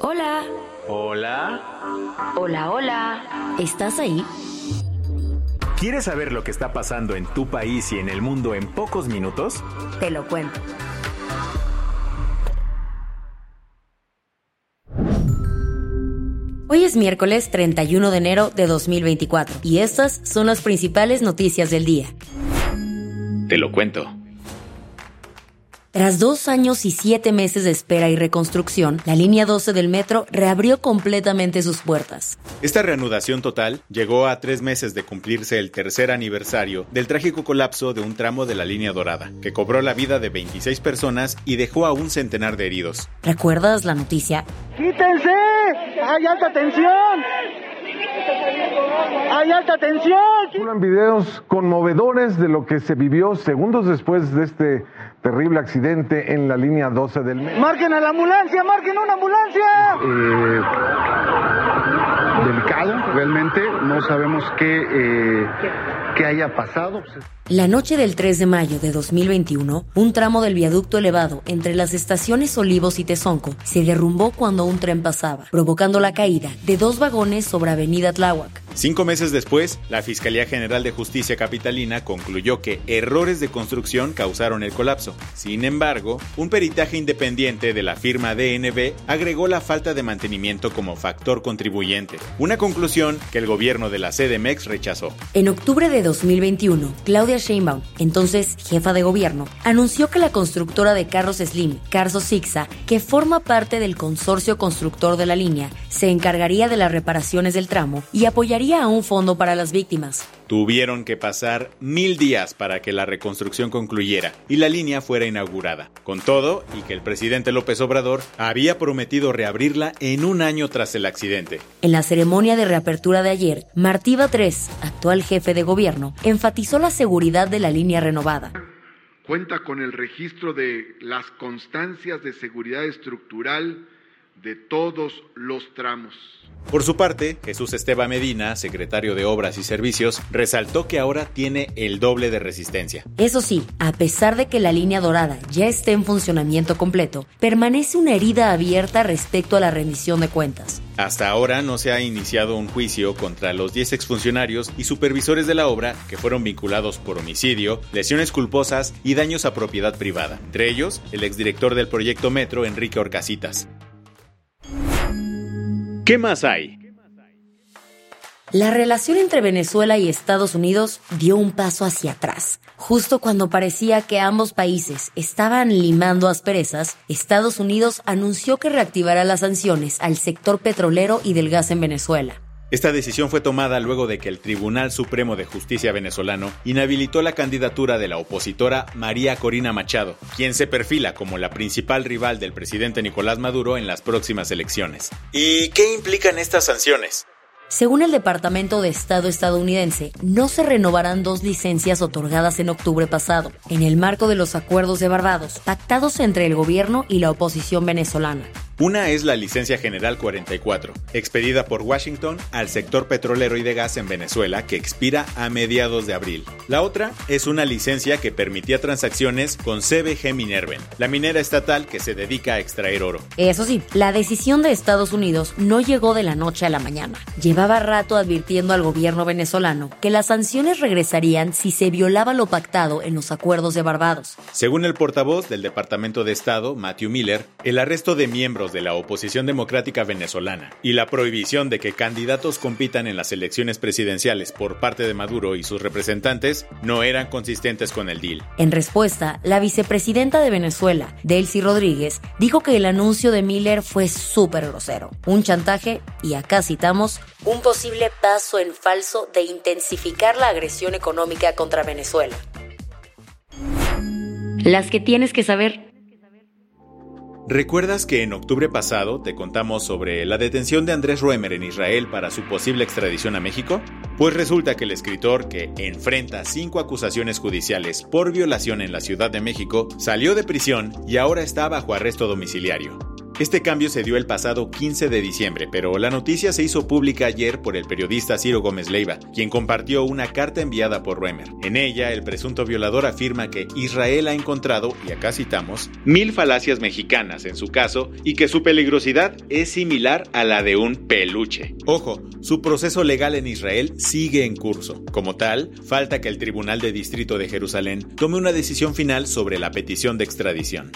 Hola, Hola. hola, hola. ¿Estás ahí? ¿Quieres saber lo que está pasando en tu país y en el mundo en pocos minutos? Te lo cuento. Hoy es miércoles 31 de enero de 2024 y estas son las principales noticias del día. Te lo cuento. Tras dos años y siete meses de espera y reconstrucción, la línea 12 del metro reabrió completamente sus puertas. Esta reanudación total llegó a tres meses de cumplirse el tercer aniversario del trágico colapso de un tramo de la línea dorada, que cobró la vida de 26 personas y dejó a un centenar de heridos. ¿Recuerdas la noticia? ¡Quítense! ¡Hay alta tensión! ¡Hay alta tensión! Circulan videos conmovedores de lo que se vivió segundos después de este terrible accidente en la línea 12 del metro. ¡Marquen a la ambulancia! ¡Marquen una ambulancia! eh, delicado, realmente. No sabemos qué, eh, qué haya pasado. La noche del 3 de mayo de 2021, un tramo del viaducto elevado entre las estaciones Olivos y Tezonco se derrumbó cuando un tren pasaba, provocando la caída de dos vagones sobre Avenida Tláhuac. Cinco meses después, la Fiscalía General de Justicia Capitalina concluyó que errores de construcción causaron el colapso. Sin embargo, un peritaje independiente de la firma DNB agregó la falta de mantenimiento como factor contribuyente, una conclusión que el gobierno de la CDMX rechazó. En octubre de 2021, Claudia Sheinbaum, entonces jefa de gobierno, anunció que la constructora de carros Slim, Carso Sixa, que forma parte del consorcio constructor de la línea, se encargaría de las reparaciones del tramo y apoyaría a un fondo para las víctimas. Tuvieron que pasar mil días para que la reconstrucción concluyera y la línea fuera inaugurada. Con todo, y que el presidente López Obrador había prometido reabrirla en un año tras el accidente. En la ceremonia de reapertura de ayer, Martí Batres, actual jefe de gobierno, enfatizó la seguridad de la línea renovada. Cuenta con el registro de las constancias de seguridad estructural de todos los tramos. Por su parte, Jesús Esteban Medina, secretario de Obras y Servicios, resaltó que ahora tiene el doble de resistencia. Eso sí, a pesar de que la línea dorada ya esté en funcionamiento completo, permanece una herida abierta respecto a la rendición de cuentas. Hasta ahora no se ha iniciado un juicio contra los 10 exfuncionarios y supervisores de la obra que fueron vinculados por homicidio, lesiones culposas y daños a propiedad privada, entre ellos el exdirector del proyecto Metro, Enrique Orcasitas. ¿Qué más hay? La relación entre Venezuela y Estados Unidos dio un paso hacia atrás. Justo cuando parecía que ambos países estaban limando asperezas, Estados Unidos anunció que reactivará las sanciones al sector petrolero y del gas en Venezuela. Esta decisión fue tomada luego de que el Tribunal Supremo de Justicia venezolano inhabilitó la candidatura de la opositora María Corina Machado, quien se perfila como la principal rival del presidente Nicolás Maduro en las próximas elecciones. ¿Y qué implican estas sanciones? Según el Departamento de Estado estadounidense, no se renovarán dos licencias otorgadas en octubre pasado, en el marco de los acuerdos de Barbados, pactados entre el gobierno y la oposición venezolana. Una es la Licencia General 44, expedida por Washington al sector petrolero y de gas en Venezuela, que expira a mediados de abril. La otra es una licencia que permitía transacciones con CBG Minerven, la minera estatal que se dedica a extraer oro. Eso sí, la decisión de Estados Unidos no llegó de la noche a la mañana. Llevaba rato advirtiendo al gobierno venezolano que las sanciones regresarían si se violaba lo pactado en los acuerdos de Barbados. Según el portavoz del Departamento de Estado, Matthew Miller, el arresto de miembros de la oposición democrática venezolana y la prohibición de que candidatos compitan en las elecciones presidenciales por parte de Maduro y sus representantes no eran consistentes con el deal. En respuesta, la vicepresidenta de Venezuela, Delcy Rodríguez, dijo que el anuncio de Miller fue súper grosero, un chantaje y acá citamos, un posible paso en falso de intensificar la agresión económica contra Venezuela. Las que tienes que saber. ¿Recuerdas que en octubre pasado te contamos sobre la detención de Andrés Roemer en Israel para su posible extradición a México? Pues resulta que el escritor, que enfrenta cinco acusaciones judiciales por violación en la Ciudad de México, salió de prisión y ahora está bajo arresto domiciliario. Este cambio se dio el pasado 15 de diciembre, pero la noticia se hizo pública ayer por el periodista Ciro Gómez Leiva, quien compartió una carta enviada por Roemer. En ella, el presunto violador afirma que Israel ha encontrado, y acá citamos, mil falacias mexicanas en su caso y que su peligrosidad es similar a la de un peluche. Ojo, su proceso legal en Israel sigue en curso. Como tal, falta que el Tribunal de Distrito de Jerusalén tome una decisión final sobre la petición de extradición.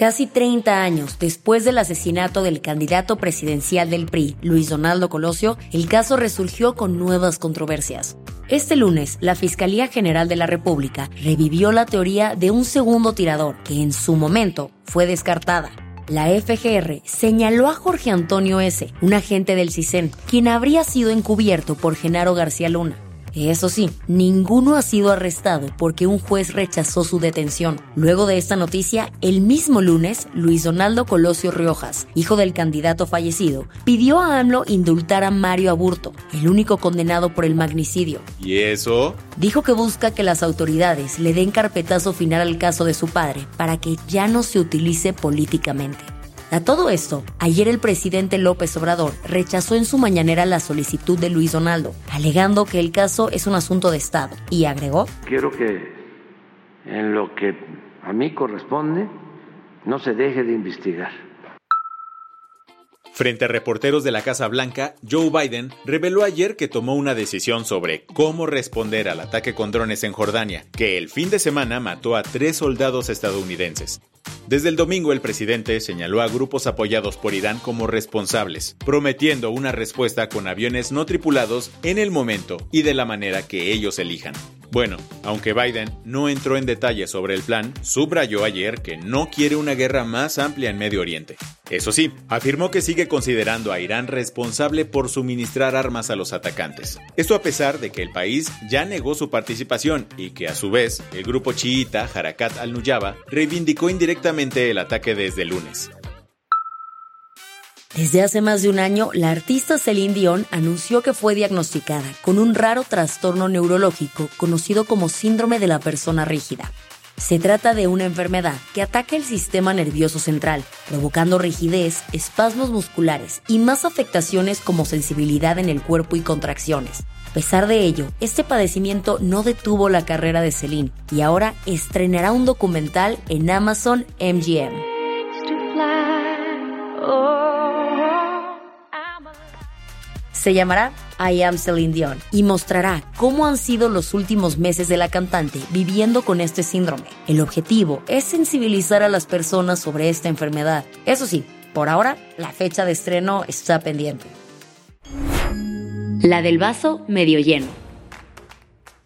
Casi 30 años después del asesinato del candidato presidencial del PRI, Luis Donaldo Colosio, el caso resurgió con nuevas controversias. Este lunes, la Fiscalía General de la República revivió la teoría de un segundo tirador que en su momento fue descartada. La FGR señaló a Jorge Antonio S., un agente del CISEN, quien habría sido encubierto por Genaro García Luna. Eso sí, ninguno ha sido arrestado porque un juez rechazó su detención. Luego de esta noticia, el mismo lunes, Luis Donaldo Colosio Riojas, hijo del candidato fallecido, pidió a AMLO indultar a Mario Aburto, el único condenado por el magnicidio. ¿Y eso? Dijo que busca que las autoridades le den carpetazo final al caso de su padre para que ya no se utilice políticamente. A todo esto, ayer el presidente López Obrador rechazó en su mañanera la solicitud de Luis Donaldo, alegando que el caso es un asunto de Estado, y agregó, Quiero que en lo que a mí corresponde no se deje de investigar. Frente a reporteros de la Casa Blanca, Joe Biden reveló ayer que tomó una decisión sobre cómo responder al ataque con drones en Jordania, que el fin de semana mató a tres soldados estadounidenses. Desde el domingo el presidente señaló a grupos apoyados por Irán como responsables, prometiendo una respuesta con aviones no tripulados en el momento y de la manera que ellos elijan. Bueno, aunque Biden no entró en detalles sobre el plan, subrayó ayer que no quiere una guerra más amplia en Medio Oriente. Eso sí, afirmó que sigue considerando a Irán responsable por suministrar armas a los atacantes. Esto a pesar de que el país ya negó su participación y que a su vez el grupo chiita Harakat al-Nuyaba reivindicó indirectamente el ataque desde el lunes. Desde hace más de un año, la artista Celine Dion anunció que fue diagnosticada con un raro trastorno neurológico conocido como síndrome de la persona rígida. Se trata de una enfermedad que ataca el sistema nervioso central, provocando rigidez, espasmos musculares y más afectaciones como sensibilidad en el cuerpo y contracciones. A pesar de ello, este padecimiento no detuvo la carrera de Celine y ahora estrenará un documental en Amazon MGM. Se llamará I Am Celine Dion y mostrará cómo han sido los últimos meses de la cantante viviendo con este síndrome. El objetivo es sensibilizar a las personas sobre esta enfermedad. Eso sí, por ahora la fecha de estreno está pendiente. La del vaso medio lleno.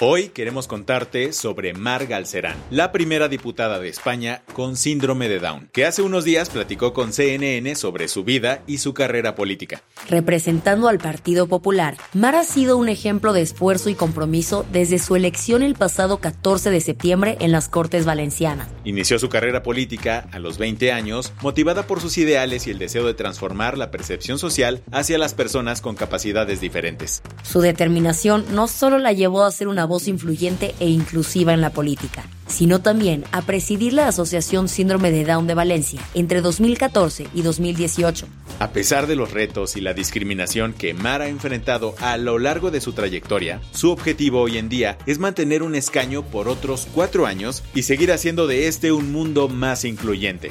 Hoy queremos contarte sobre Mar Galcerán, la primera diputada de España con síndrome de Down, que hace unos días platicó con CNN sobre su vida y su carrera política. Representando al Partido Popular, Mar ha sido un ejemplo de esfuerzo y compromiso desde su elección el pasado 14 de septiembre en las Cortes Valencianas. Inició su carrera política a los 20 años, motivada por sus ideales y el deseo de transformar la percepción social hacia las personas con capacidades diferentes. Su determinación no solo la llevó a ser una voz influyente e inclusiva en la política, sino también a presidir la Asociación Síndrome de Down de Valencia entre 2014 y 2018. A pesar de los retos y la discriminación que Mar ha enfrentado a lo largo de su trayectoria, su objetivo hoy en día es mantener un escaño por otros cuatro años y seguir haciendo de este un mundo más incluyente.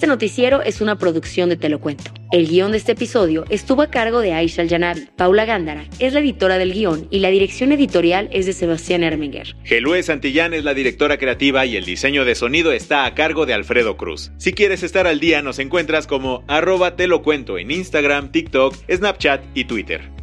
Este noticiero es una producción de Te lo cuento. El guion de este episodio estuvo a cargo de Aisha Al-Janabi. Paula Gándara es la editora del guion y la dirección editorial es de Sebastián Erminger. Gelue Santillán es la directora creativa y el diseño de sonido está a cargo de Alfredo Cruz. Si quieres estar al día, nos encuentras como arroba te en Instagram, TikTok, Snapchat y Twitter.